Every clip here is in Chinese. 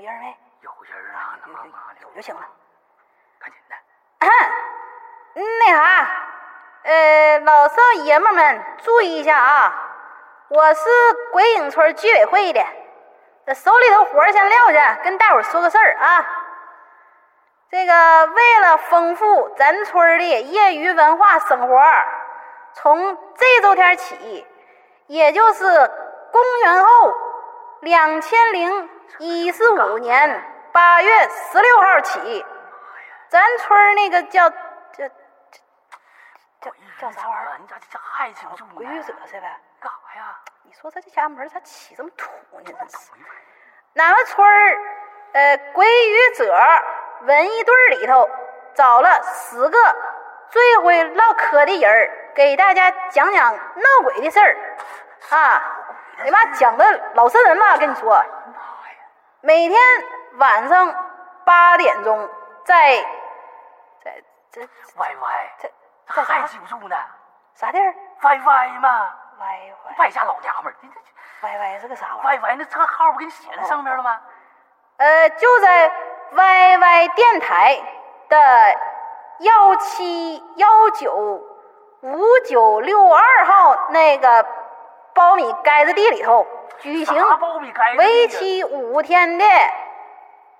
有人没？有人啊，有有哪哪有就行了。赶紧的。那啥，呃，老少爷们们注意一下啊！我是鬼影村居委会的，这手里头活先撂下，跟大伙儿说个事儿啊。这个为了丰富咱村的业余文化生活，从这周天起，也就是公元后两千零一十五年八月十六号起，咱村儿那个叫叫叫叫啥玩意儿？你咋这还记不住呢？鬼语者是呗？干啥呀？你说他这家门咋起这么土呢？真是。俺们村儿，呃，鬼语者文艺队里头找了十个最会唠嗑的人儿，给大家讲讲闹鬼的事儿啊！你妈，讲的老瘆人了，跟你说。每天晚上八点钟，在在这歪歪，这这还记不住呢？啥地儿歪歪嘛，歪歪败家老娘们儿。你这歪歪是个啥玩意儿？歪歪那车号不给你写在上面了吗？呃，就在 YY 电台的幺七幺九五九六二号那个苞米盖子地里头举行为期五天的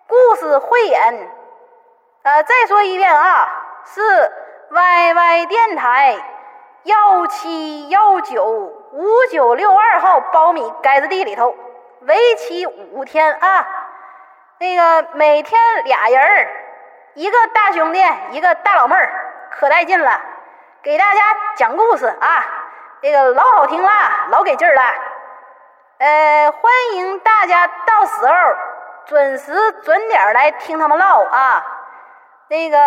故事汇演。呃，再说一遍啊，是 YY 电台幺七幺九五九六二号苞米盖子地里头，为期五天啊。那个每天俩人儿，一个大兄弟，一个大老妹儿，可带劲了，给大家讲故事啊，这个老好听了，老给劲儿了。呃，欢迎大家到时候准时准点来听他们唠啊。那个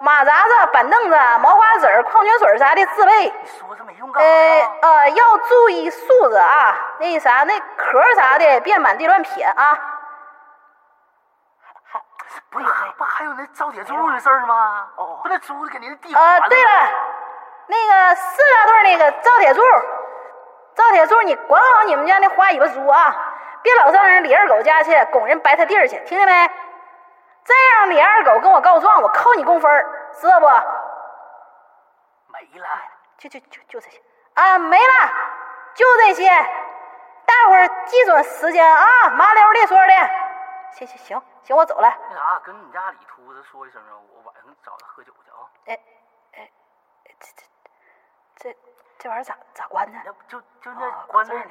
马扎子、板凳子、毛瓜子、矿泉水啥的自备。你说这没用干呃啥？呃，要注意素质啊，那啥，那壳啥的别满地乱撇啊。还不是还不还有那招铁柱的事儿吗？哦不那猪给您地呃，对了，那个四大队那个赵铁柱，赵铁柱，你管好你们家那花尾巴猪啊，别老上人李二狗家去拱人白他地儿去，听见没？再让李二狗跟我告状，我扣你工分儿知道不？没了。就就就就这些啊，没了，就这些。大伙儿记准时间啊，麻溜利索的。行行行行，我走了。那啥，跟你家李秃子说一声啊，我晚上找他喝酒去啊。哎哎，这这这这玩意儿咋咋关的？那不就就哦那关那儿呢。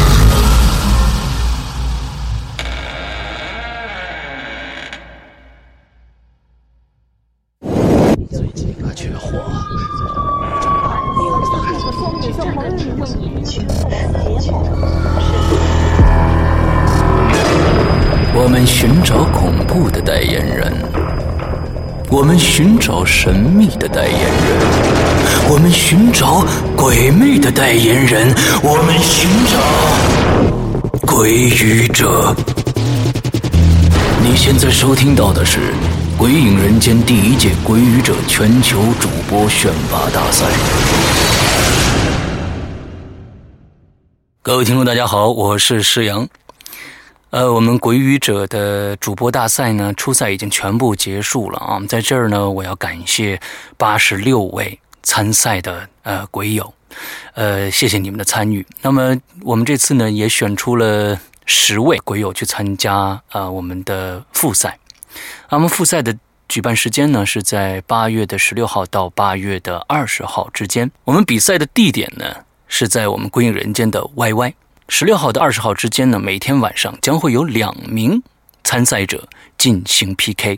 找鬼魅的代言人，我们寻找鬼语者。你现在收听到的是《鬼影人间》第一届鬼语者全球主播选拔大赛。各位听众，大家好，我是施阳。呃，我们鬼语者的主播大赛呢，初赛已经全部结束了啊。在这儿呢，我要感谢八十六位参赛的呃鬼友，呃，谢谢你们的参与。那么我们这次呢，也选出了十位鬼友去参加呃我们的复赛。那么复赛的举办时间呢，是在八月的十六号到八月的二十号之间。我们比赛的地点呢？是在我们归隐人间的 YY，十六号到二十号之间呢，每天晚上将会有两名参赛者进行 PK。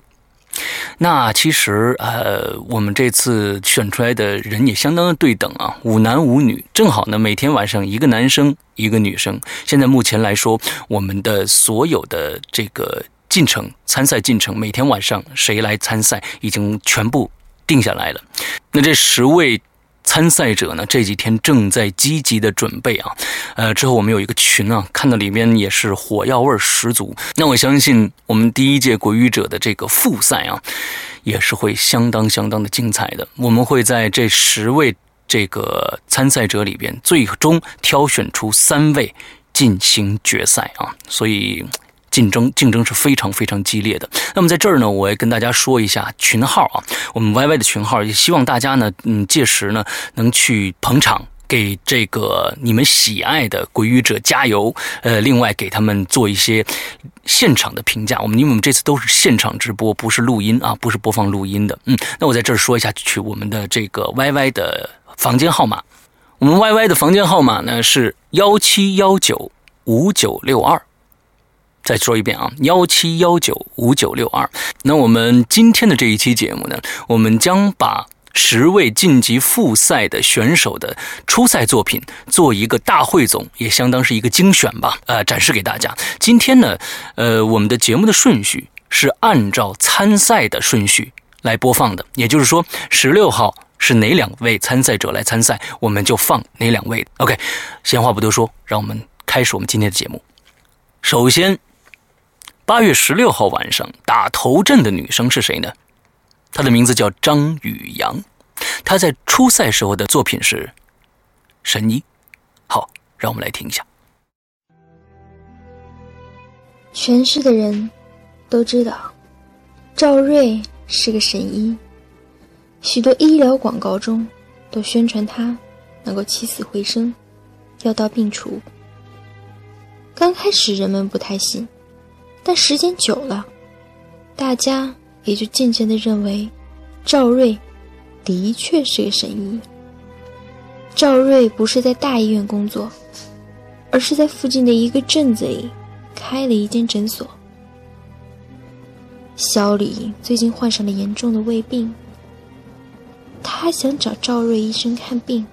那其实呃，我们这次选出来的人也相当的对等啊，五男五女，正好呢每天晚上一个男生一个女生。现在目前来说，我们的所有的这个进程参赛进程，每天晚上谁来参赛已经全部定下来了。那这十位。参赛者呢这几天正在积极的准备啊，呃，之后我们有一个群啊，看到里面也是火药味十足。那我相信我们第一届国语者的这个复赛啊，也是会相当相当的精彩的。我们会在这十位这个参赛者里边，最终挑选出三位进行决赛啊，所以。竞争竞争是非常非常激烈的。那么在这儿呢，我也跟大家说一下群号啊，我们 YY 的群号，也希望大家呢，嗯，届时呢能去捧场，给这个你们喜爱的鬼语者加油。呃，另外给他们做一些现场的评价。我们因为我们这次都是现场直播，不是录音啊，不是播放录音的。嗯，那我在这儿说一下去我们的这个 YY 的房间号码。我们 YY 的房间号码呢是幺七幺九五九六二。再说一遍啊，幺七幺九五九六二。那我们今天的这一期节目呢，我们将把十位晋级复赛的选手的初赛作品做一个大汇总，也相当是一个精选吧，呃，展示给大家。今天呢，呃，我们的节目的顺序是按照参赛的顺序来播放的，也就是说，十六号是哪两位参赛者来参赛，我们就放哪两位。OK，闲话不多说，让我们开始我们今天的节目。首先。八月十六号晚上打头阵的女生是谁呢？她的名字叫张雨阳，她在初赛时候的作品是《神医》。好，让我们来听一下。全市的人都知道赵瑞是个神医，许多医疗广告中都宣传他能够起死回生、药到病除。刚开始人们不太信。但时间久了，大家也就渐渐的认为，赵瑞的确是个神医。赵瑞不是在大医院工作，而是在附近的一个镇子里开了一间诊所。小李最近患上了严重的胃病，他想找赵瑞医生看病，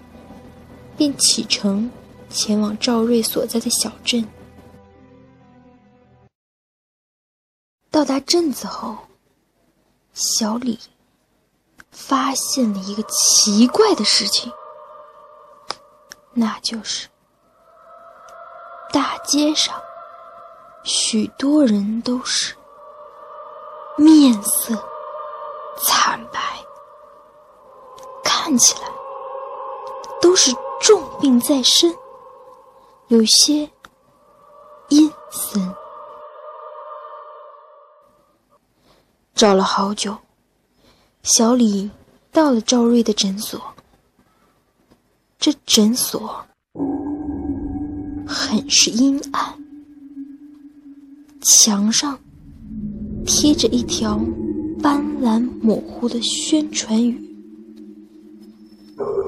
便启程前往赵瑞所在的小镇。到达镇子后，小李发现了一个奇怪的事情，那就是大街上许多人都是面色惨白，看起来都是重病在身，有些阴森。找了好久，小李到了赵瑞的诊所。这诊所很是阴暗，墙上贴着一条斑斓模糊的宣传语：“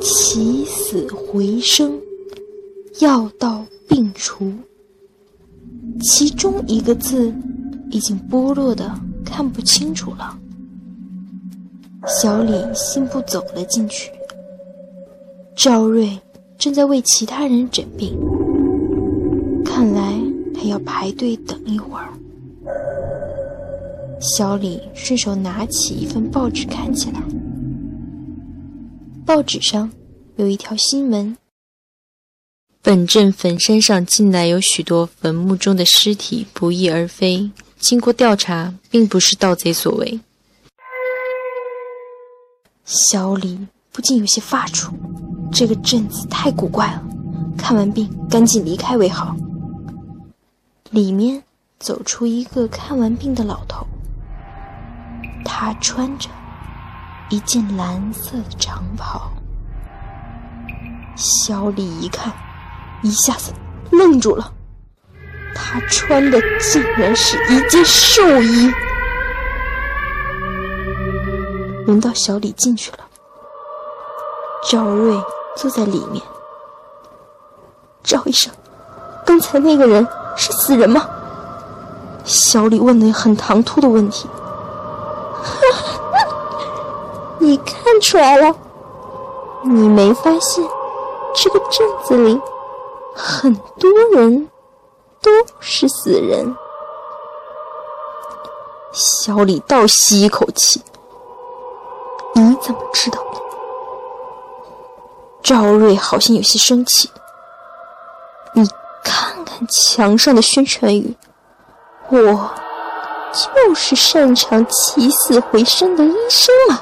起死回生，药到病除。”其中一个字已经剥落的。看不清楚了，小李信步走了进去。赵瑞正在为其他人诊病，看来他要排队等一会儿。小李顺手拿起一份报纸看起来，报纸上有一条新闻：本镇坟山上近来有许多坟墓中的尸体不翼而飞，经过调查，并不是盗贼所为。小李不禁有些发怵，这个镇子太古怪了，看完病赶紧离开为好。里面走出一个看完病的老头。他穿着一件蓝色的长袍，小李一看，一下子愣住了。他穿的竟然是一件寿衣。轮到小李进去了，赵瑞坐在里面。赵医生，刚才那个人是死人吗？小李问的很唐突的问题。你看出来了？你没发现这个镇子里很多人都是死人？小李倒吸一口气。你怎么知道的？赵瑞好像有些生气。你看看墙上的宣传语，我就是擅长起死回生的医生嘛。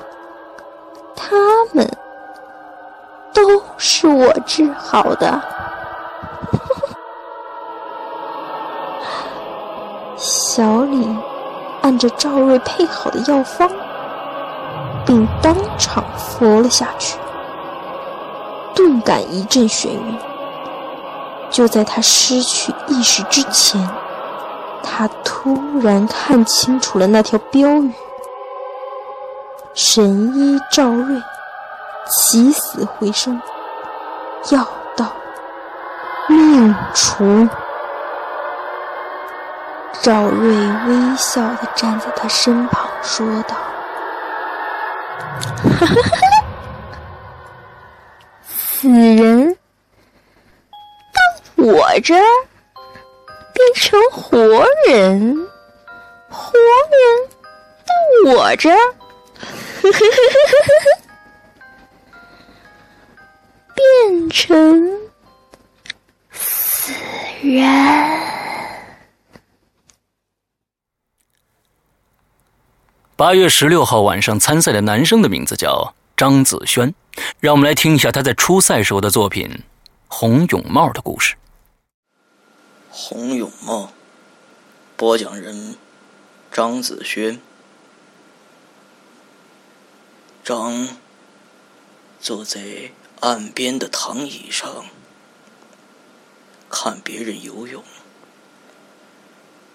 他们都是我治好的。小李按着赵瑞配好的药方，并当场服了下去，顿感一阵眩晕。就在他失去意识之前，他突然看清楚了那条标语。神医赵瑞起死回生，药到命除。赵瑞微笑的站在他身旁，说道：“哈哈哈，死人到我这儿变成活人，活人到我这儿。”，变成死人。八月十六号晚上参赛的男生的名字叫张子轩，让我们来听一下他在初赛时候的作品《红泳帽》的故事。红泳帽，播讲人张子轩。张坐在岸边的躺椅上，看别人游泳。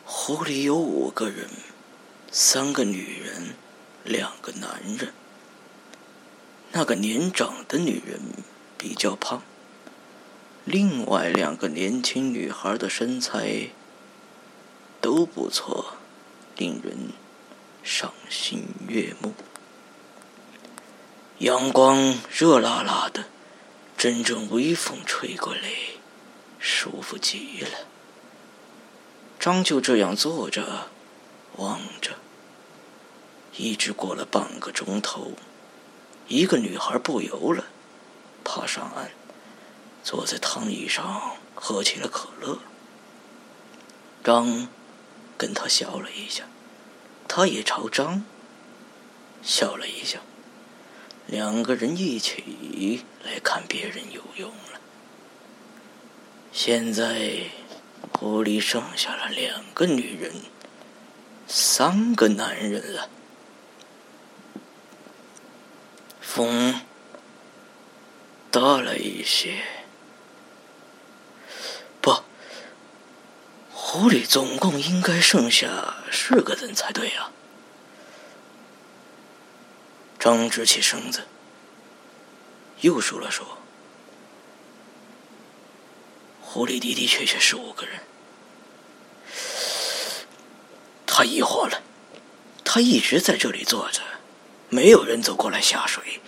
湖里有五个人，三个女人，两个男人。那个年长的女人比较胖，另外两个年轻女孩的身材都不错，令人赏心悦目。阳光热辣辣的，阵阵微风吹过来，舒服极了。张就这样坐着，望着，一直过了半个钟头，一个女孩不游了，爬上岸，坐在躺椅上喝起了可乐。张跟他笑了一下，他也朝张笑了一下。两个人一起来看别人游泳了。现在湖里剩下了两个女人，三个男人了。风大了一些，不，湖里总共应该剩下四个人才对呀。张直起身子，又数了数：“湖里的的确确是五个人。”他疑惑了，他一直在这里坐着，没有人走过来下水。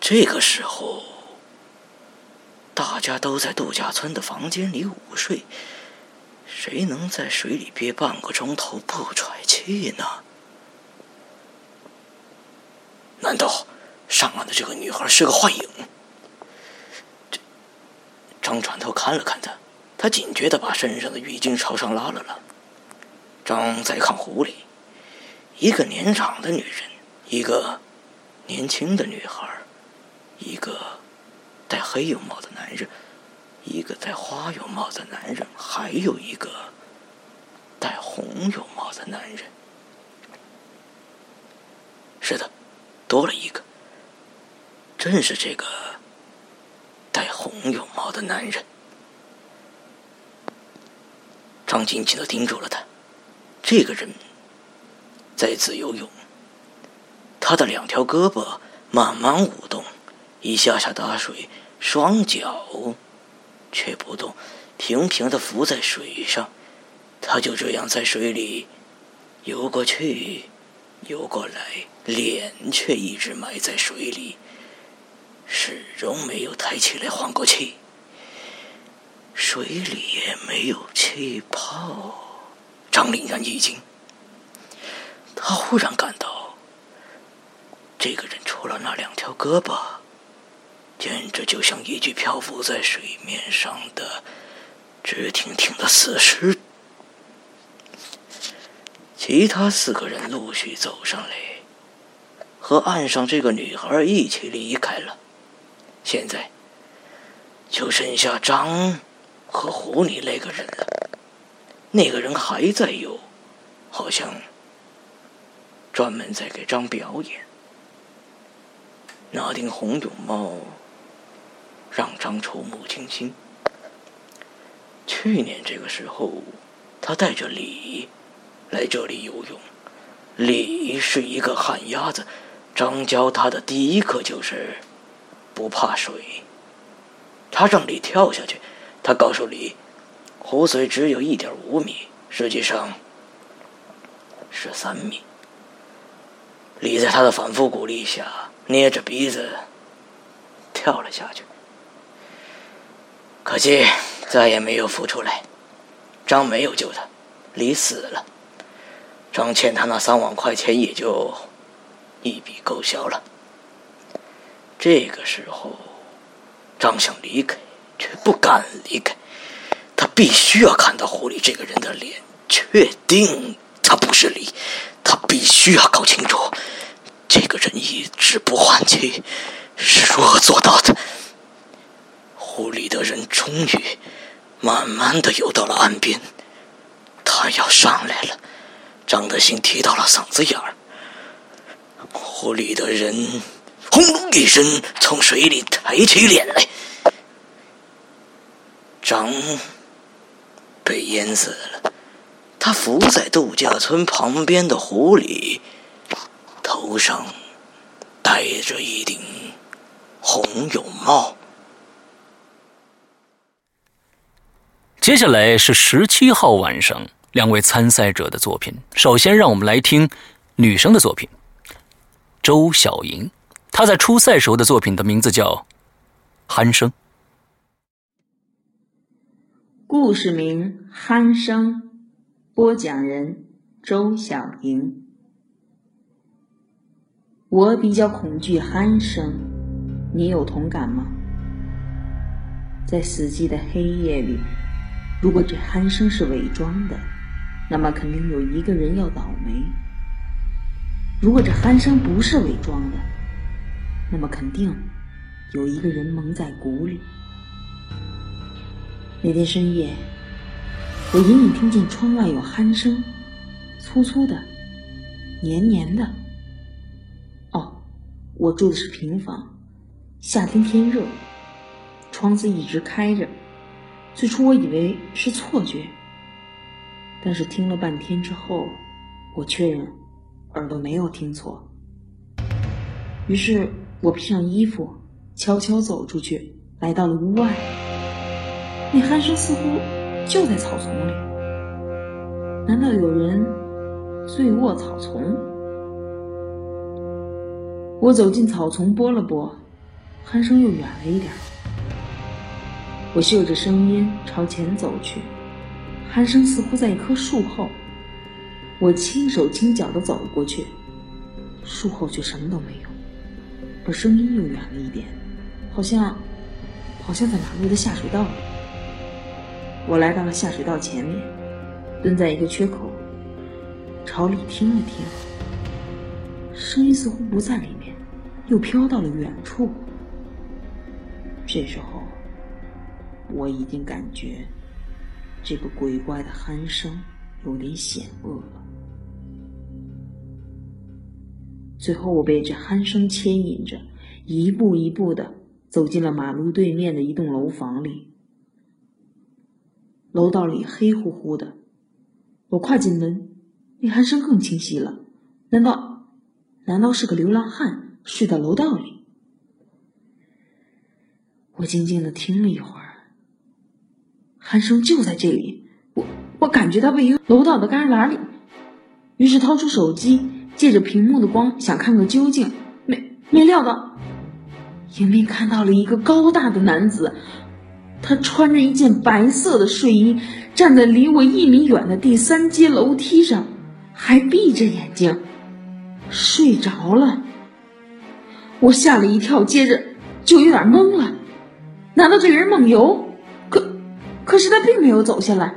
这个时候，大家都在度假村的房间里午睡，谁能在水里憋半个钟头不喘气呢？难道上岸的这个女孩是个幻影？这张转头看了看她，她警觉的把身上的浴巾朝上拉了拉。张再看湖里，一个年长的女人，一个年轻的女孩，一个戴黑泳帽的男人，一个戴花泳帽的男人，还有一个戴红泳帽的男人。是的，多了一个，正是这个戴红泳帽的男人。张紧紧的盯住了他，这个人在自由泳，他的两条胳膊慢慢舞动，一下下打水，双脚却不动，平平的浮在水上。他就这样在水里游过去。游过来，脸却一直埋在水里，始终没有抬起来换过气。水里也没有气泡。张凛然一惊，他忽然感到，这个人除了那两条胳膊，简直就像一具漂浮在水面上的直挺挺的死尸。其他四个人陆续走上来，和岸上这个女孩一起离开了。现在就剩下张和狐狸那个人了。那个人还在游，好像专门在给张表演。那顶红泳帽让张触目惊心。去年这个时候，他带着李。来这里游泳，李是一个旱鸭子。张教他的第一课就是不怕水。他让李跳下去，他告诉李，湖水只有一点五米，实际上是三米。李在他的反复鼓励下，捏着鼻子跳了下去。可惜再也没有浮出来。张没有救他，李死了。张欠他那三万块钱也就一笔勾销了。这个时候，张想离开，却不敢离开。他必须要看到狐狸这个人的脸，确定他不是李。他必须要搞清楚，这个人一直不换气是如何做到的。湖里的人终于慢慢的游到了岸边，他要上来了。张的心提到了嗓子眼儿，湖里的人轰隆一声从水里抬起脸来，张被淹死了。他伏在度假村旁边的湖里，头上戴着一顶红泳帽。接下来是十七号晚上。两位参赛者的作品，首先让我们来听女生的作品，周小莹。她在初赛时候的作品的名字叫《鼾声》。故事名《鼾声》，播讲人周小莹。我比较恐惧鼾声，你有同感吗？在死寂的黑夜里，如果这鼾声是伪装的。那么肯定有一个人要倒霉。如果这鼾声不是伪装的，那么肯定有一个人蒙在鼓里。那天深夜，我隐隐听见窗外有鼾声，粗粗的，黏黏的。哦，我住的是平房，夏天天热，窗子一直开着。最初我以为是错觉。但是听了半天之后，我确认耳朵没有听错。于是我披上衣服，悄悄走出去，来到了屋外。那鼾声似乎就在草丛里。难道有人醉卧草丛？我走进草丛，拨了拨，鼾声又远了一点。我嗅着声音朝前走去。鼾声似乎在一棵树后，我轻手轻脚的走了过去，树后却什么都没有。而声音又远了一点，好像好像在马路的下水道里。我来到了下水道前面，蹲在一个缺口，朝里听了听，声音似乎不在里面，又飘到了远处。这时候，我已经感觉这个鬼怪的鼾声有点险恶了。最后，我被这鼾声牵引着，一步一步的走进了马路对面的一栋楼房里。楼道里黑乎乎的，我跨进门，那鼾声更清晰了。难道，难道是个流浪汉睡在楼道里？我静静的听了一会儿，鼾声就在这里，我我感觉它位于楼道的旮旯里，于是掏出手机。借着屏幕的光，想看个究竟，没没料到，迎面看到了一个高大的男子，他穿着一件白色的睡衣，站在离我一米远的第三阶楼梯上，还闭着眼睛，睡着了。我吓了一跳，接着就有点懵了，难道这个人梦游？可是他并没有走下来，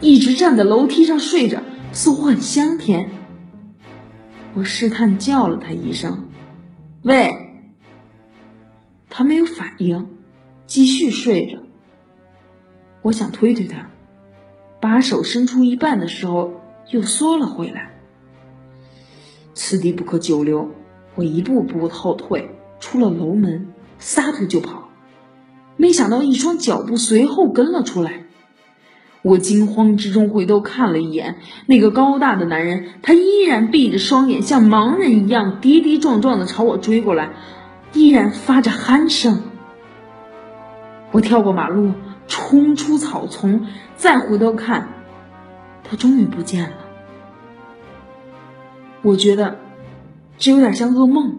一直站在楼梯上睡着，似乎很香甜。我试探叫了他一声：“喂。”他没有反应，继续睡着。我想推推他，把手伸出一半的时候，又缩了回来。此地不可久留，我一步步后退，出了楼门，撒腿就跑。没想到一双脚步随后跟了出来。我惊慌之中回头看了一眼那个高大的男人，他依然闭着双眼，像盲人一样跌跌撞撞的朝我追过来，依然发着鼾声。我跳过马路，冲出草丛，再回头看，他终于不见了。我觉得这有点像噩梦。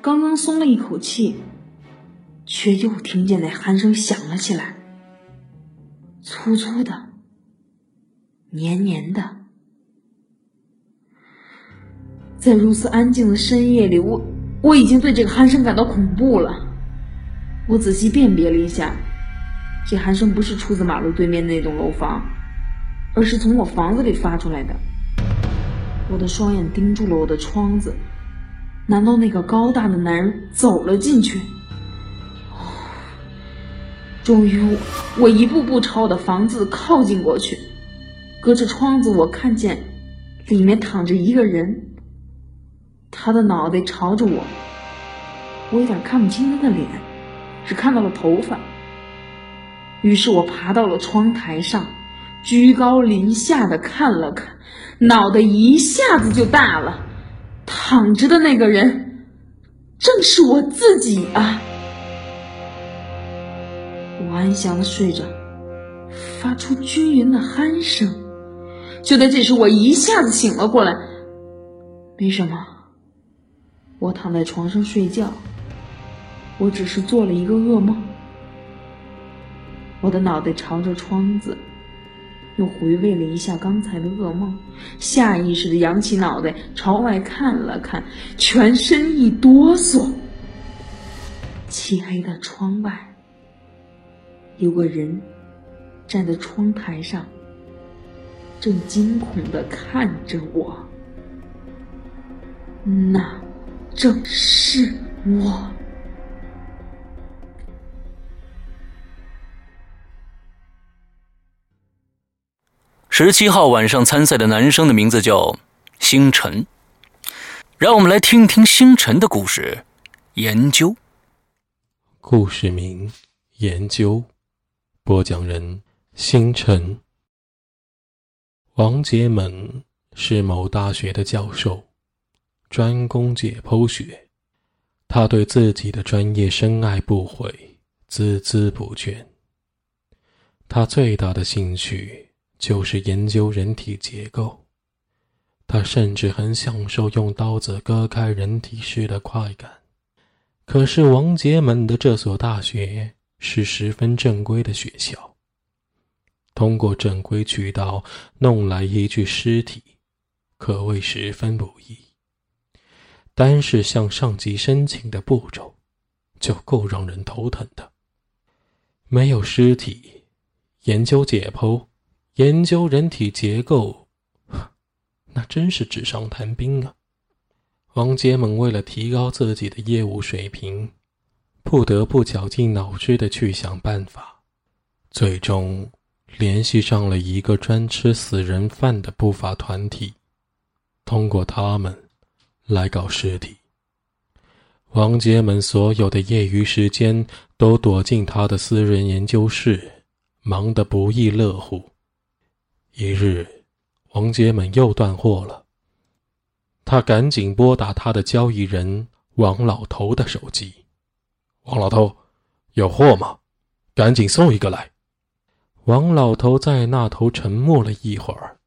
刚刚松了一口气，却又听见那鼾声响了起来。粗粗的，黏黏的，在如此安静的深夜里，我我已经对这个鼾声感到恐怖了。我仔细辨别了一下，这鼾声不是出自马路对面那栋楼房，而是从我房子里发出来的。我的双眼盯住了我的窗子，难道那个高大的男人走了进去？终于，我一步步朝我的房子靠近过去，隔着窗子，我看见里面躺着一个人，他的脑袋朝着我，我有点看不清他的脸，只看到了头发。于是我爬到了窗台上，居高临下的看了看，脑袋一下子就大了，躺着的那个人正是我自己啊！安详的睡着，发出均匀的鼾声。就在这时，我一下子醒了过来。没什么，我躺在床上睡觉，我只是做了一个噩梦。我的脑袋朝着窗子，又回味了一下刚才的噩梦，下意识的扬起脑袋朝外看了看，全身一哆嗦。漆黑的窗外。有个人站在窗台上，正惊恐的看着我。那正是我。十七号晚上参赛的男生的名字叫星辰，让我们来听听星辰的故事。研究，故事名：研究。播讲人：星辰。王杰猛是某大学的教授，专攻解剖学。他对自己的专业深爱不悔，孜孜不倦。他最大的兴趣就是研究人体结构。他甚至很享受用刀子割开人体时的快感。可是王杰猛的这所大学。是十分正规的学校。通过正规渠道弄来一具尸体，可谓十分不易。单是向上级申请的步骤，就够让人头疼的。没有尸体，研究解剖，研究人体结构，那真是纸上谈兵啊！王杰猛为了提高自己的业务水平，不得不绞尽脑汁的去想办法，最终联系上了一个专吃死人饭的不法团体，通过他们来搞尸体。王杰们所有的业余时间都躲进他的私人研究室，忙得不亦乐乎。一日，王杰们又断货了，他赶紧拨打他的交易人王老头的手机：“王老头，有货吗？赶紧送一个来。”王老头在那头沉默了一会儿，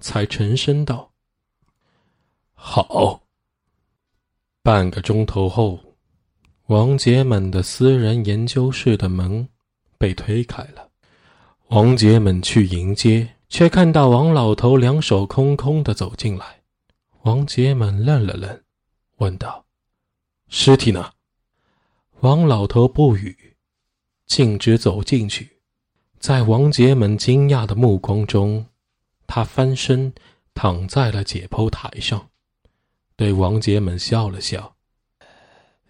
才沉声道：“好。”半个钟头后，王杰们的私人研究室的门被推开了。王杰们去迎接，却看到王老头两手空空的走进来。王杰们愣了愣，问道：“尸体呢？”王老头不语，径直走进去。在王杰们惊讶的目光中，他翻身躺在了解剖台上。对王杰们笑了笑。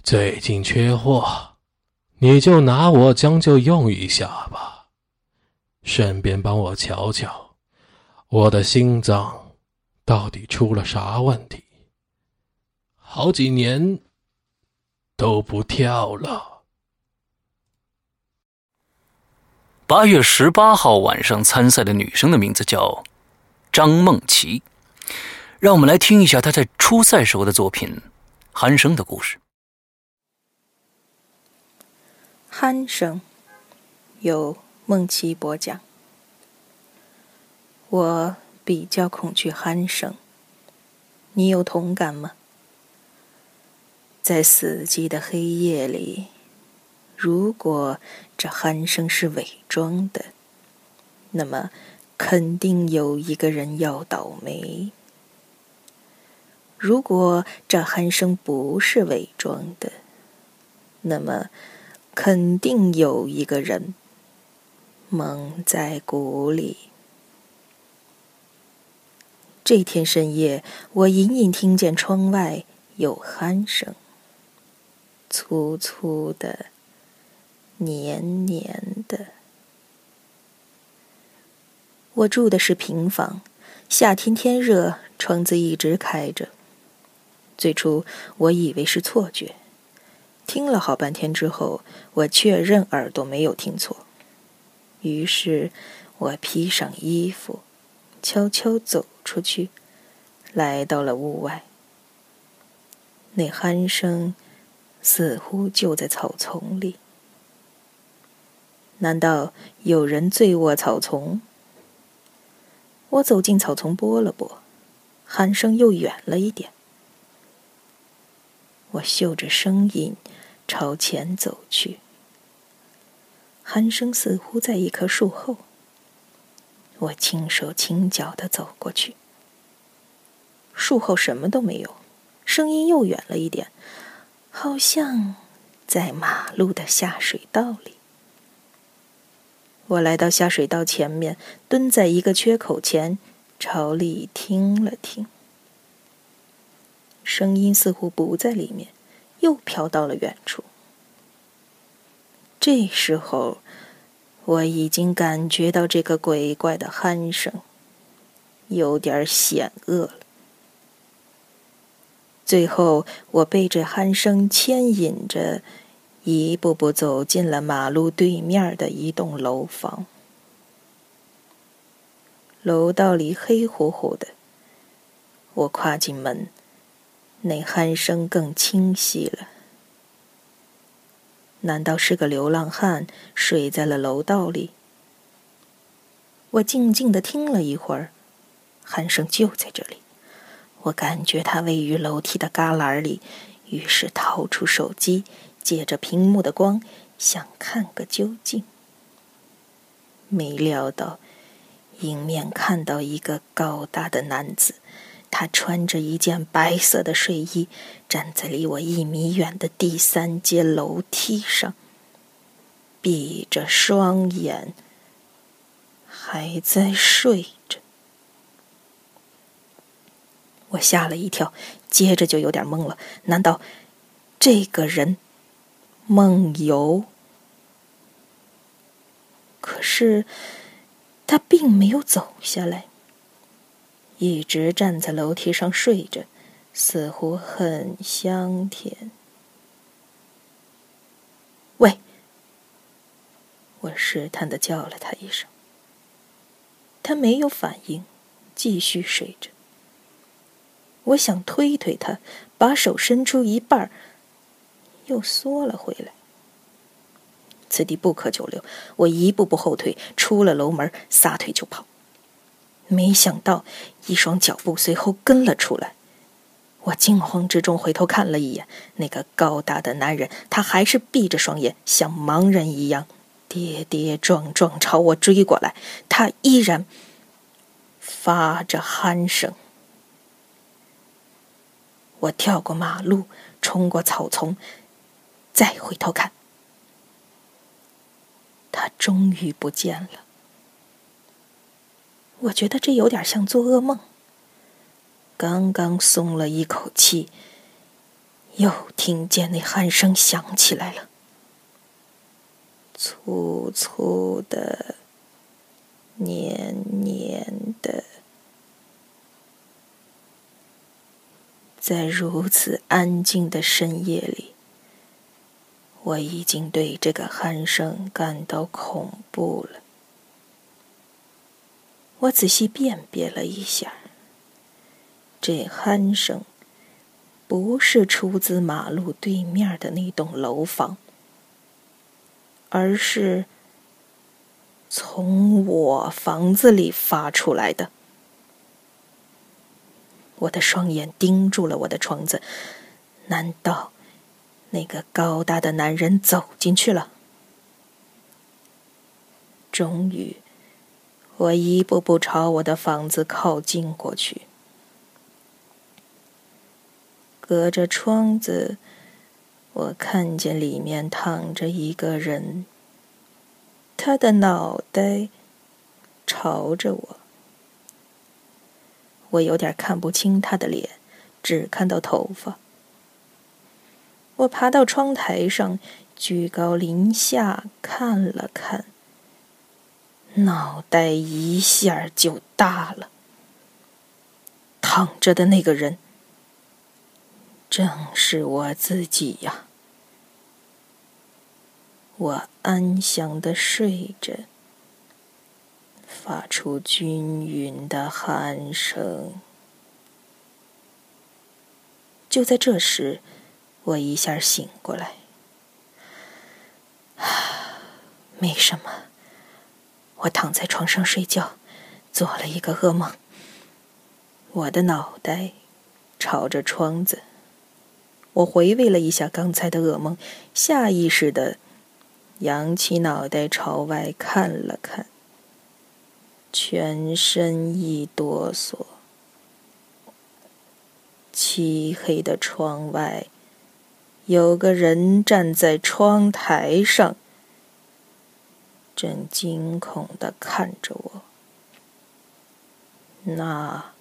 最近缺货，你就拿我将就用一下吧，顺便帮我瞧瞧，我的心脏到底出了啥问题？好几年都不跳了。八月十八号晚上参赛的女生的名字叫张梦琪。让我们来听一下她在初赛时候的作品《鼾声》的故事。鼾声由梦琪播讲。我比较恐惧鼾声，你有同感吗？在死寂的黑夜里，如果这鼾声是伪装的，那么肯定有一个人要倒霉。如果这鼾声不是伪装的，那么肯定有一个人蒙在鼓里。这天深夜，我隐隐听见窗外有鼾声，粗粗的，黏黏的。我住的是平房，夏天天热，窗子一直开着。最初我以为是错觉，听了好半天之后，我确认耳朵没有听错。于是，我披上衣服，悄悄走出去，来到了屋外。那鼾声似乎就在草丛里。难道有人醉卧草丛？我走进草丛，拨了拨，鼾声又远了一点。我嗅着声音，朝前走去。鼾声似乎在一棵树后。我轻手轻脚的走过去。树后什么都没有，声音又远了一点，好像在马路的下水道里。我来到下水道前面，蹲在一个缺口前，朝里听了听。声音似乎不在里面，又飘到了远处。这时候，我已经感觉到这个鬼怪的鼾声有点险恶了。最后，我被这鼾声牵引着，一步步走进了马路对面的一栋楼房。楼道里黑乎乎的，我跨进门。那鼾声更清晰了。难道是个流浪汉睡在了楼道里？我静静的听了一会儿，鼾声就在这里。我感觉他位于楼梯的旮旯里，于是掏出手机，借着屏幕的光，想看个究竟。没料到，迎面看到一个高大的男子。他穿着一件白色的睡衣，站在离我一米远的第三阶楼梯上，闭着双眼，还在睡着。我吓了一跳，接着就有点懵了。难道这个人梦游？可是他并没有走下来。一直站在楼梯上睡着，似乎很香甜。喂！我试探的叫了他一声，他没有反应，继续睡着。我想推推他，把手伸出一半，又缩了回来。此地不可久留，我一步步后退，出了楼门，撒腿就跑。没想到，一双脚步随后跟了出来。我惊慌之中回头看了一眼，那个高大的男人，他还是闭着双眼，像盲人一样跌跌撞撞朝我追过来。他依然发着鼾声。我跳过马路，冲过草丛，再回头看，他终于不见了。我觉得这有点像做噩梦。刚刚松了一口气，又听见那鼾声响起来了，粗粗的、黏黏的，在如此安静的深夜里，我已经对这个鼾声感到恐怖了。我仔细辨别了一下，这鼾声不是出自马路对面的那栋楼房，而是从我房子里发出来的。我的双眼盯住了我的窗子，难道那个高大的男人走进去了？终于。我一步步朝我的房子靠近过去，隔着窗子，我看见里面躺着一个人，他的脑袋朝着我，我有点看不清他的脸，只看到头发。我爬到窗台上，居高临下看了看。脑袋一下就大了。躺着的那个人，正是我自己呀。我安详的睡着，发出均匀的鼾声。就在这时，我一下醒过来。啊 没什么。我躺在床上睡觉，做了一个噩梦。我的脑袋朝着窗子。我回味了一下刚才的噩梦，下意识的扬起脑袋朝外看了看，全身一哆嗦。漆黑的窗外，有个人站在窗台上。正惊恐的看着我，那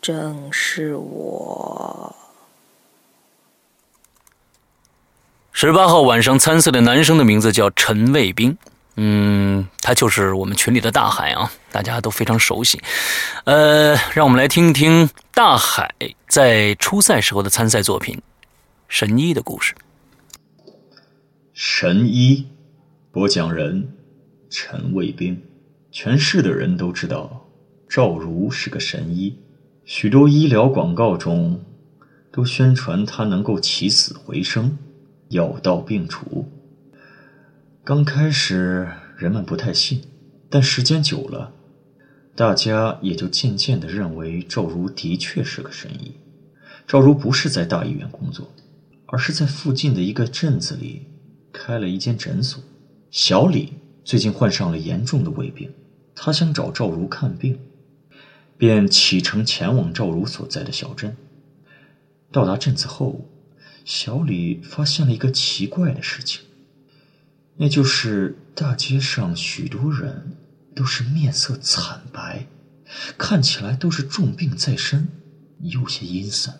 正是我。十八号晚上参赛的男生的名字叫陈卫兵，嗯，他就是我们群里的大海啊，大家都非常熟悉。呃，让我们来听一听大海在初赛时候的参赛作品《神医》的故事。神医。播讲人陈卫兵，全市的人都知道赵如是个神医，许多医疗广告中都宣传他能够起死回生，药到病除。刚开始人们不太信，但时间久了，大家也就渐渐的认为赵如的确是个神医。赵如不是在大医院工作，而是在附近的一个镇子里开了一间诊所。小李最近患上了严重的胃病，他想找赵如看病。便启程前往赵如所在的小镇。到达镇子后，小李发现了一个奇怪的事情，那就是大街上许多人都是面色惨白，看起来都是重病在身，有些阴森。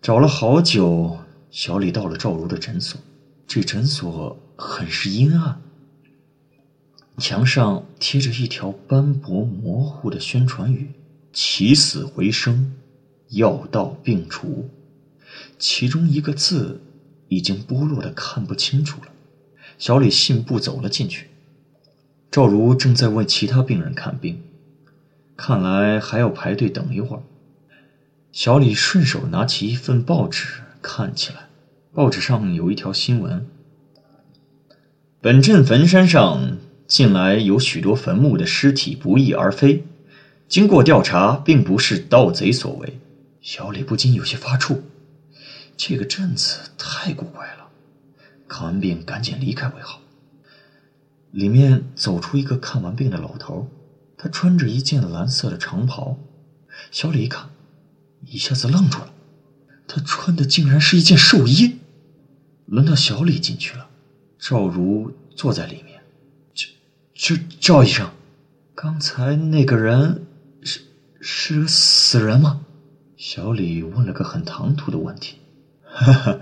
找了好久，小李到了赵如的诊所。这诊所很是阴暗，墙上贴着一条斑驳模糊的宣传语：“起死回生，药到病除。”其中一个字已经剥落的看不清楚了。小李信步走了进去，赵如正在为其他病人看病，看来还要排队等一会儿。小李顺手拿起一份报纸看起来。报纸上有一条新闻：本镇坟山上近来有许多坟墓的尸体不翼而飞，经过调查，并不是盗贼所为。小李不禁有些发怵，这个镇子太古怪了。看完病赶紧离开为好。里面走出一个看完病的老头，他穿着一件蓝色的长袍。小李一看，一下子愣住了，他穿的竟然是一件寿衣。轮到小李进去了，赵如坐在里面。这、这赵医生，刚才那个人是是个死人吗？小李问了个很唐突的问题。哈哈，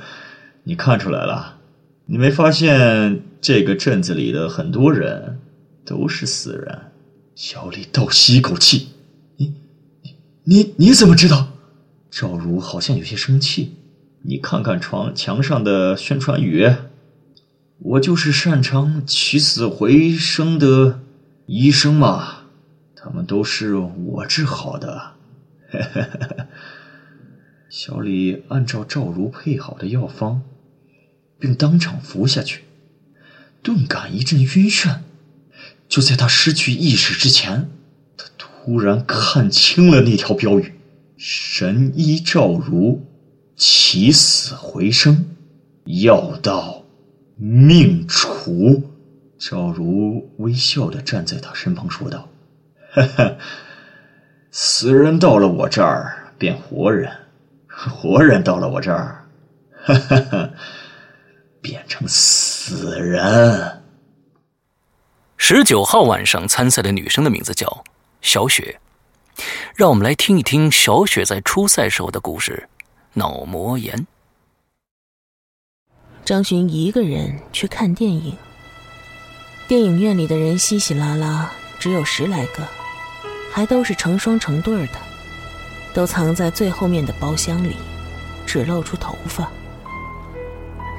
你看出来了？你没发现这个镇子里的很多人都是死人？小李倒吸一口气。你、你、你你怎么知道？赵如好像有些生气。你看看床墙上的宣传语，我就是擅长起死回生的医生嘛，他们都是我治好的。小李按照赵如配好的药方，并当场服下去，顿感一阵晕眩。就在他失去意识之前，他突然看清了那条标语：“神医赵如。”起死回生，药到命除。赵如微笑的站在他身旁说道：“哈哈，死人到了我这儿变活人，活人到了我这儿，哈哈哈，变成死人。”十九号晚上参赛的女生的名字叫小雪，让我们来听一听小雪在初赛时候的故事。脑膜炎。张巡一个人去看电影，电影院里的人稀稀拉拉，只有十来个，还都是成双成对的，都藏在最后面的包厢里，只露出头发。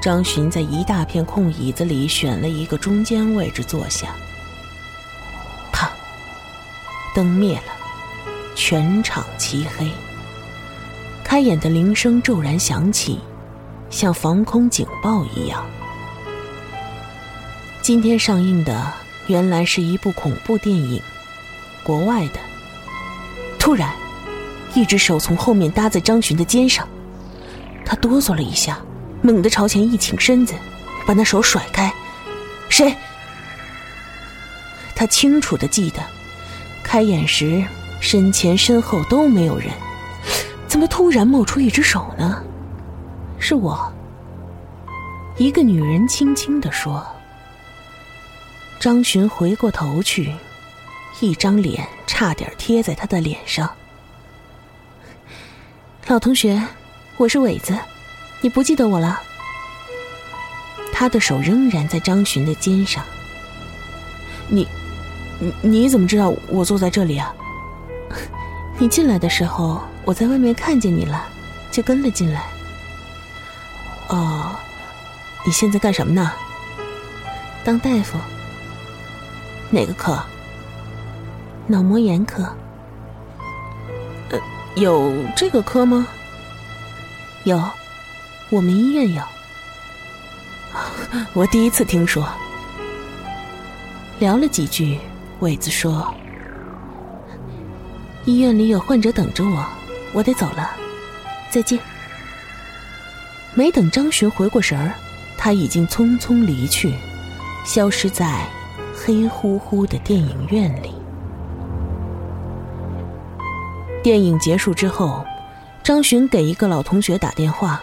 张巡在一大片空椅子里选了一个中间位置坐下。啪，灯灭了，全场漆黑。开演的铃声骤然响起，像防空警报一样。今天上映的原来是一部恐怖电影，国外的。突然，一只手从后面搭在张巡的肩上，他哆嗦了一下，猛地朝前一倾身子，把那手甩开。谁？他清楚的记得，开眼时身前身后都没有人。怎么突然冒出一只手呢？是我。一个女人轻轻的说。张巡回过头去，一张脸差点贴在他的脸上。老同学，我是伟子，你不记得我了？他的手仍然在张巡的肩上。你，你你怎么知道我坐在这里啊？你进来的时候。我在外面看见你了，就跟了进来。哦，你现在干什么呢？当大夫。哪个科？脑膜炎科。呃，有这个科吗？有，我们医院有。我第一次听说。聊了几句，伟子说：“医院里有患者等着我。”我得走了，再见。没等张巡回过神儿，他已经匆匆离去，消失在黑乎乎的电影院里。电影结束之后，张巡给一个老同学打电话。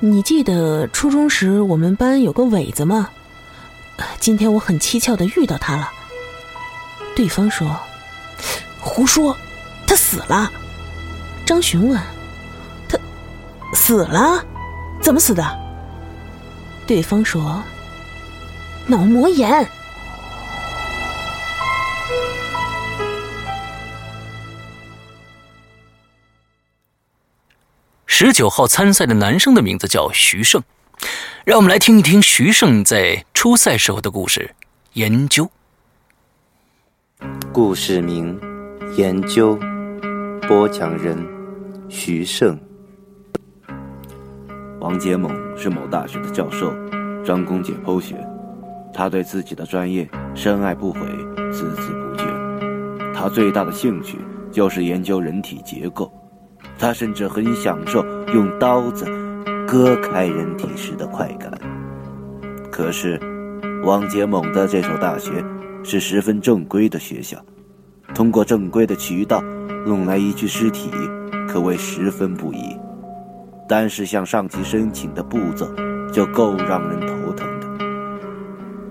你记得初中时我们班有个伟子吗？今天我很蹊跷的遇到他了。对方说：“胡说，他死了。”张巡问：“他死了？怎么死的？”对方说：“脑膜炎。”十九号参赛的男生的名字叫徐胜，让我们来听一听徐胜在初赛时候的故事。研究。故事名：研究。播讲人：徐胜。王杰猛是某大学的教授，专攻解剖学。他对自己的专业深爱不悔，孜孜不倦。他最大的兴趣就是研究人体结构。他甚至很享受用刀子割开人体时的快感。可是，王杰猛的这所大学是十分正规的学校，通过正规的渠道弄来一具尸体，可谓十分不易。单是向上级申请的步骤就够让人头疼的。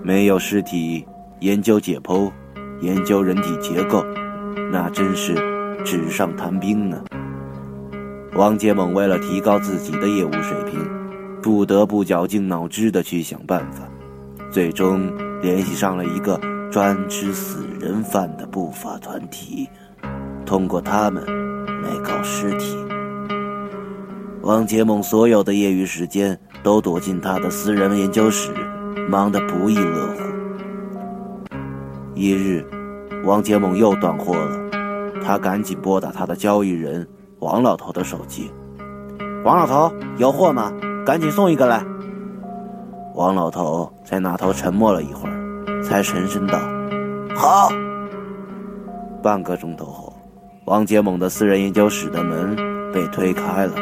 没有尸体，研究解剖、研究人体结构，那真是纸上谈兵呢。王杰猛为了提高自己的业务水平，不得不绞尽脑汁的去想办法，最终联系上了一个专吃死人饭的不法团体，通过他们来搞尸体。王杰猛所有的业余时间都躲进他的私人研究室，忙得不亦乐乎。一日，王杰猛又断货了，他赶紧拨打他的交易人王老头的手机。王老头，有货吗？赶紧送一个来。王老头在那头沉默了一会儿，才沉声道：“好。”半个钟头后，王杰猛的私人研究室的门被推开了。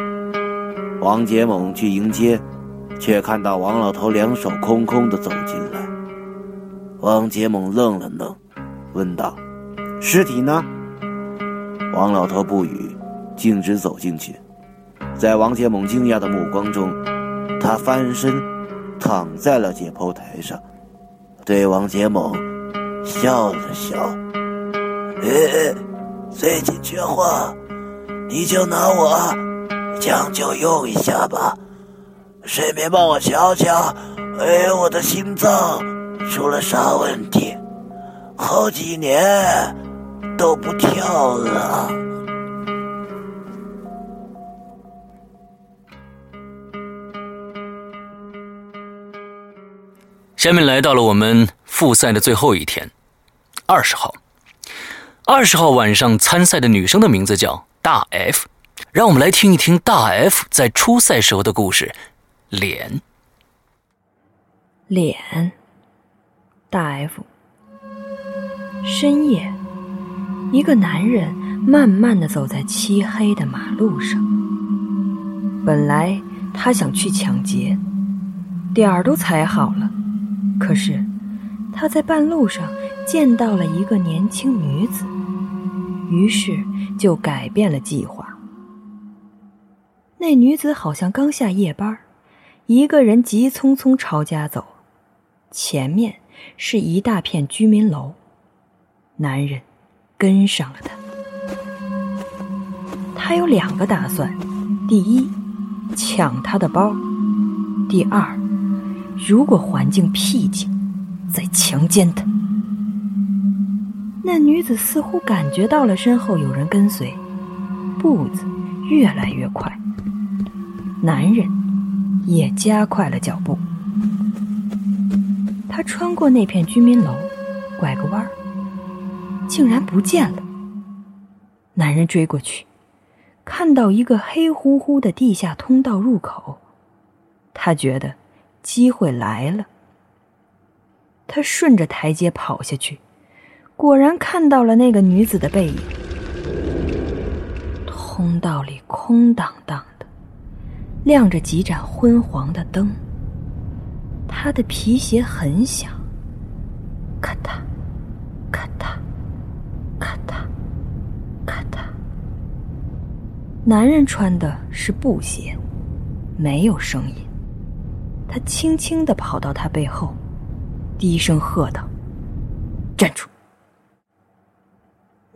王杰猛去迎接，却看到王老头两手空空的走进来。王杰猛愣了愣，问道：“尸体呢？”王老头不语，径直走进去。在王杰猛惊讶的目光中，他翻身躺在了解剖台上，对王杰猛笑了笑：“哎，最近缺货，你就拿我。”将就用一下吧，顺便帮我瞧瞧，哎，我的心脏出了啥问题？好几年都不跳了。下面来到了我们复赛的最后一天，二十号。二十号晚上参赛的女生的名字叫大 F。让我们来听一听大 F 在初赛时候的故事。脸，脸，大 F。深夜，一个男人慢慢的走在漆黑的马路上。本来他想去抢劫，点儿都踩好了，可是他在半路上见到了一个年轻女子，于是就改变了计划。那女子好像刚下夜班，一个人急匆匆朝家走，前面是一大片居民楼。男人跟上了他，他有两个打算：第一，抢他的包；第二，如果环境僻静，再强奸他。那女子似乎感觉到了身后有人跟随，步子越来越快。男人也加快了脚步。他穿过那片居民楼，拐个弯儿，竟然不见了。男人追过去，看到一个黑乎乎的地下通道入口，他觉得机会来了。他顺着台阶跑下去，果然看到了那个女子的背影。通道里空荡荡的。亮着几盏昏黄的灯，他的皮鞋很响，咔嗒咔嗒，咔嗒，咔嗒，男人穿的是布鞋，没有声音。他轻轻的跑到他背后，低声喝道：“站住！”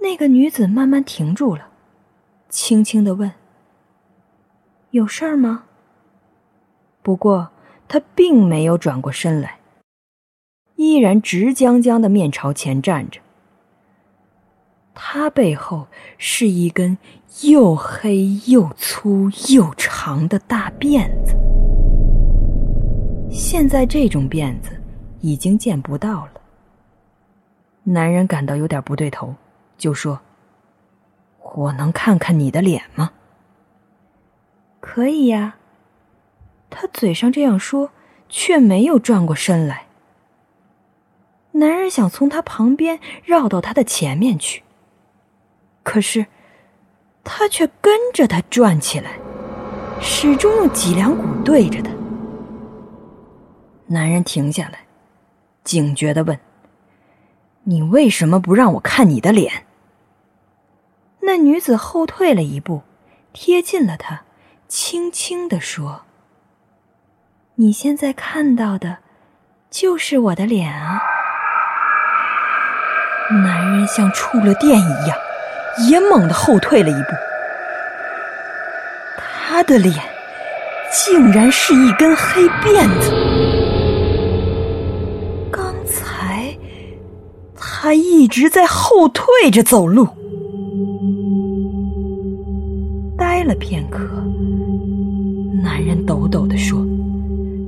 那个女子慢慢停住了，轻轻的问：“有事儿吗？”不过她并没有转过身来，依然直僵僵的面朝前站着。她背后是一根又黑又粗又长的大辫子。现在这种辫子已经见不到了。男人感到有点不对头，就说：“我能看看你的脸吗？”“可以呀。”他嘴上这样说，却没有转过身来。男人想从他旁边绕到他的前面去，可是他却跟着他转起来，始终用脊梁骨对着他。男人停下来，警觉的问：“你为什么不让我看你的脸？”那女子后退了一步，贴近了他，轻轻的说：“你现在看到的，就是我的脸啊。”男人像触了电一样，也猛地后退了一步。他的脸，竟然是一根黑辫子。他一直在后退着走路，呆了片刻，男人抖抖的说：“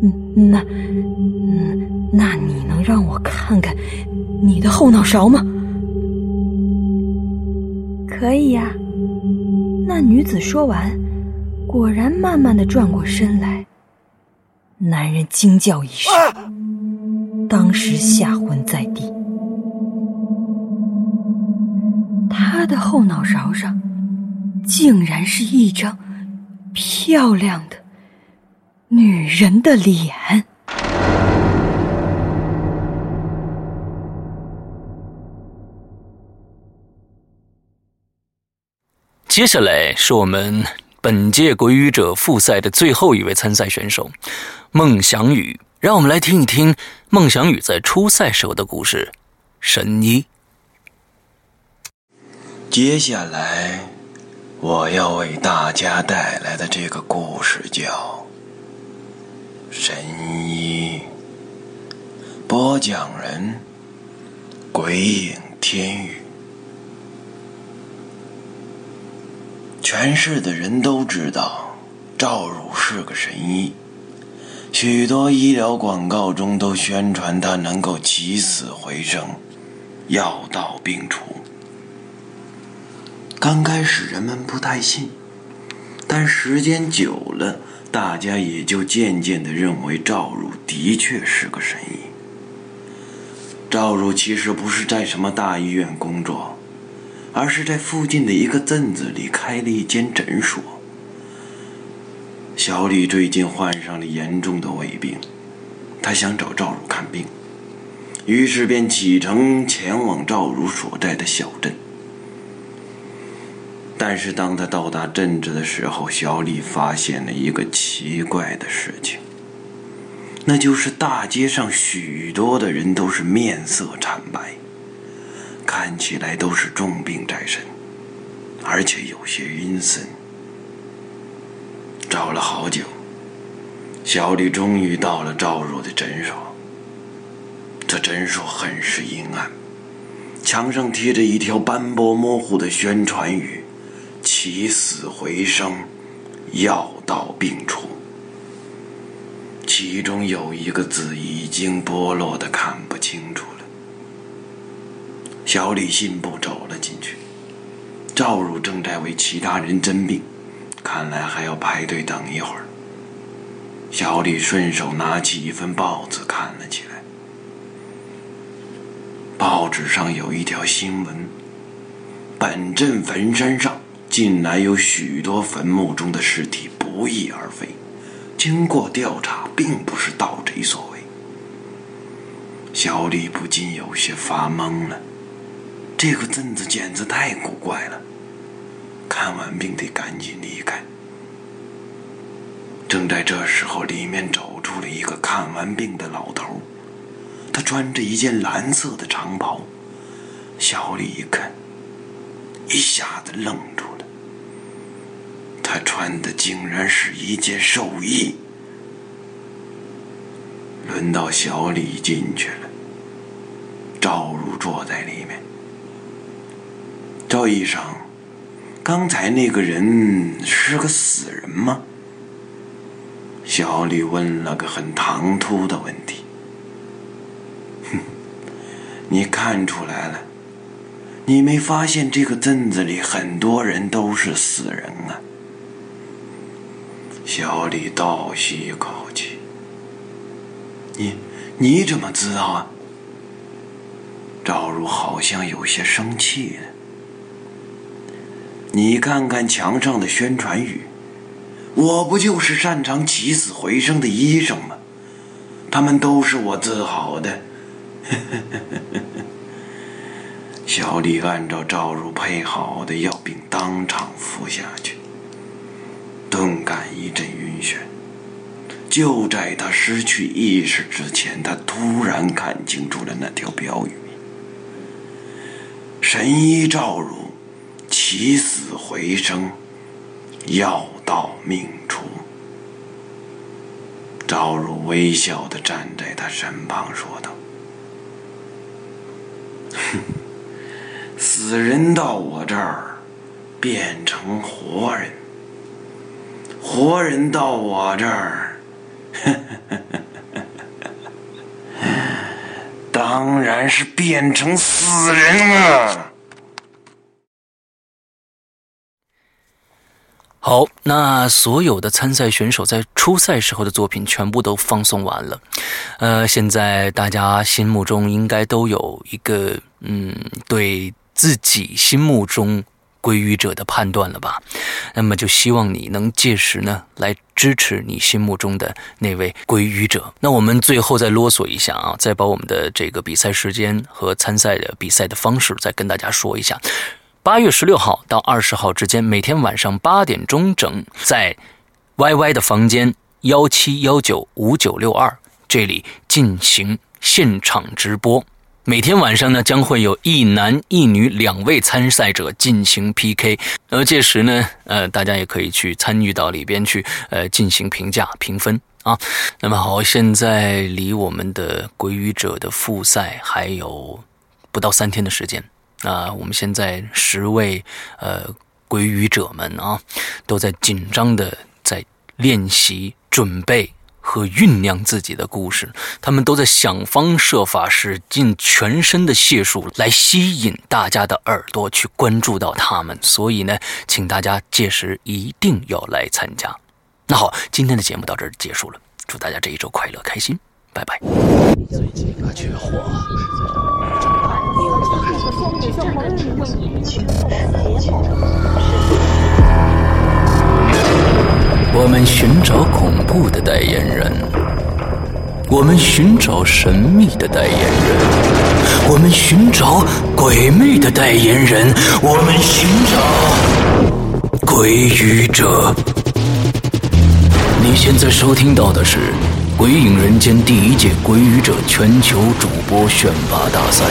嗯，那，嗯，那你能让我看看你的后脑勺吗？”“可以呀。”那女子说完，果然慢慢的转过身来。男人惊叫一声，当时吓昏在地。他的后脑勺上，竟然是一张漂亮的女人的脸。接下来是我们本届鬼语者复赛的最后一位参赛选手孟祥宇，让我们来听一听孟祥宇在初赛时候的故事。神医。接下来，我要为大家带来的这个故事叫《神医》，播讲人鬼影天宇。全市的人都知道赵汝是个神医，许多医疗广告中都宣传他能够起死回生，药到病除。刚开始人们不太信，但时间久了，大家也就渐渐的认为赵汝的确是个神医。赵汝其实不是在什么大医院工作，而是在附近的一个镇子里开了一间诊所。小李最近患上了严重的胃病，他想找赵汝看病，于是便启程前往赵汝所在的小镇。但是当他到达镇子的时候，小李发现了一个奇怪的事情，那就是大街上许多的人都是面色惨白，看起来都是重病在身，而且有些阴森。找了好久，小李终于到了赵若的诊所。这诊所很是阴暗，墙上贴着一条斑驳模糊的宣传语。起死回生，药到病除。其中有一个字已经剥落的看不清楚了。小李信步走了进去，赵汝正在为其他人诊病，看来还要排队等一会儿。小李顺手拿起一份报纸看了起来，报纸上有一条新闻：本镇坟山上。近来有许多坟墓中的尸体不翼而飞，经过调查，并不是盗贼所为。小李不禁有些发懵了，这个镇子简直太古怪了。看完病得赶紧离开。正在这时候，里面走出了一个看完病的老头，他穿着一件蓝色的长袍。小李一看，一下子愣住了。他穿的竟然是一件寿衣。轮到小李进去了，赵如坐在里面。赵医生，刚才那个人是个死人吗？小李问了个很唐突的问题。哼，你看出来了？你没发现这个镇子里很多人都是死人啊？小李倒吸一口气。你你怎么知道啊？赵如好像有些生气了。你看看墙上的宣传语，我不就是擅长起死回生的医生吗？他们都是我治好的。小李按照赵如配好的药并当场服下去，顿感一阵晕眩。就在他失去意识之前，他突然看清楚了那条标语：“神医赵如。”起死回生，药到命除。赵如微笑的站在他身旁，说道：“哼，死人到我这儿变成活人，活人到我这儿，当然是变成死人了。”好，那所有的参赛选手在初赛时候的作品全部都放送完了，呃，现在大家心目中应该都有一个嗯，对自己心目中归于者的判断了吧？那么就希望你能届时呢来支持你心目中的那位归于者。那我们最后再啰嗦一下啊，再把我们的这个比赛时间和参赛的比赛的方式再跟大家说一下。八月十六号到二十号之间，每天晚上八点钟整，在 YY 的房间幺七幺九五九六二这里进行现场直播。每天晚上呢，将会有一男一女两位参赛者进行 PK。而届时呢，呃，大家也可以去参与到里边去，呃，进行评价评分啊。那么好，现在离我们的鬼语者的复赛还有不到三天的时间。啊，我们现在十位呃鬼语者们啊，都在紧张的在练习、准备和酝酿自己的故事。他们都在想方设法，使尽全身的解数来吸引大家的耳朵去关注到他们。所以呢，请大家届时一定要来参加。那好，今天的节目到这儿结束了，祝大家这一周快乐开心，拜拜。最近可缺货。我们寻找恐怖的代言人，我们寻找神秘的代言人，我们寻找鬼魅的代言人，我们寻找鬼语者。你现在收听到的是《鬼影人间》第一届鬼语者全球主播选拔大赛。